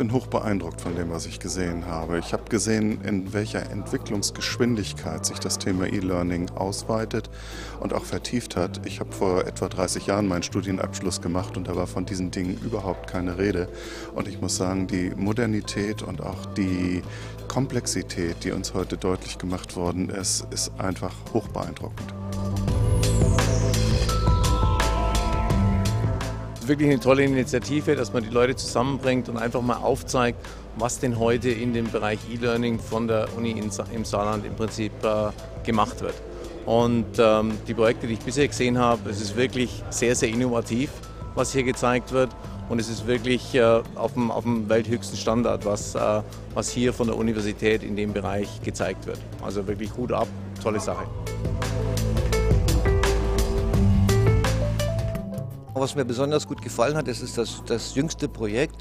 bin hoch beeindruckt von dem, was ich gesehen habe. Ich habe gesehen, in welcher Entwicklungsgeschwindigkeit sich das Thema E-Learning ausweitet und auch vertieft hat. Ich habe vor etwa 30 Jahren meinen Studienabschluss gemacht und da war von diesen Dingen überhaupt keine Rede. Und ich muss sagen, die Modernität und auch die Komplexität, die uns heute deutlich gemacht worden ist, ist einfach hoch beeindruckend. Wirklich eine tolle Initiative, dass man die Leute zusammenbringt und einfach mal aufzeigt, was denn heute in dem Bereich E-Learning von der Uni im Saarland im Prinzip äh, gemacht wird. Und ähm, die Projekte, die ich bisher gesehen habe, es ist wirklich sehr, sehr innovativ, was hier gezeigt wird. Und es ist wirklich äh, auf, dem, auf dem welthöchsten Standard, was, äh, was hier von der Universität in dem Bereich gezeigt wird. Also wirklich Hut ab, tolle Sache. Was mir besonders gut gefallen hat, das ist das, das jüngste Projekt,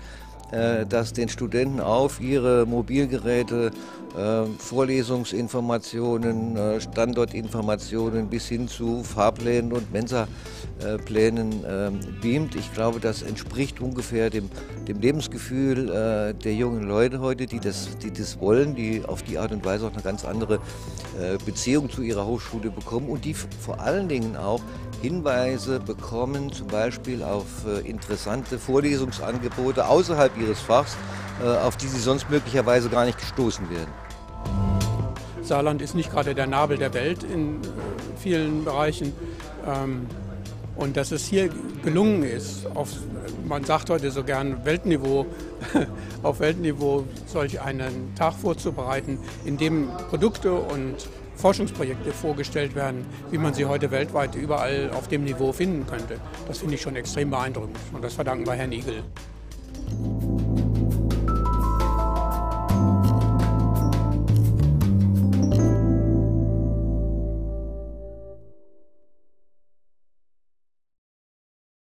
äh, das den Studenten auf ihre Mobilgeräte äh, Vorlesungsinformationen, äh, Standortinformationen bis hin zu Fahrplänen und Mensa-Plänen ähm, beamt. Ich glaube, das entspricht ungefähr dem, dem Lebensgefühl äh, der jungen Leute heute, die das, die das wollen, die auf die Art und Weise auch eine ganz andere Beziehung zu ihrer Hochschule bekommen und die vor allen Dingen auch Hinweise bekommen, zum Beispiel auf interessante Vorlesungsangebote außerhalb ihres Fachs, auf die sie sonst möglicherweise gar nicht gestoßen werden. Saarland ist nicht gerade der Nabel der Welt in äh, vielen Bereichen. Ähm, und dass es hier gelungen ist, auf, man sagt heute so gern Weltniveau, auf Weltniveau solch einen Tag vorzubereiten, in dem Produkte und Forschungsprojekte vorgestellt werden, wie man sie heute weltweit überall auf dem Niveau finden könnte. Das finde ich schon extrem beeindruckend und das verdanken wir Herrn Igel.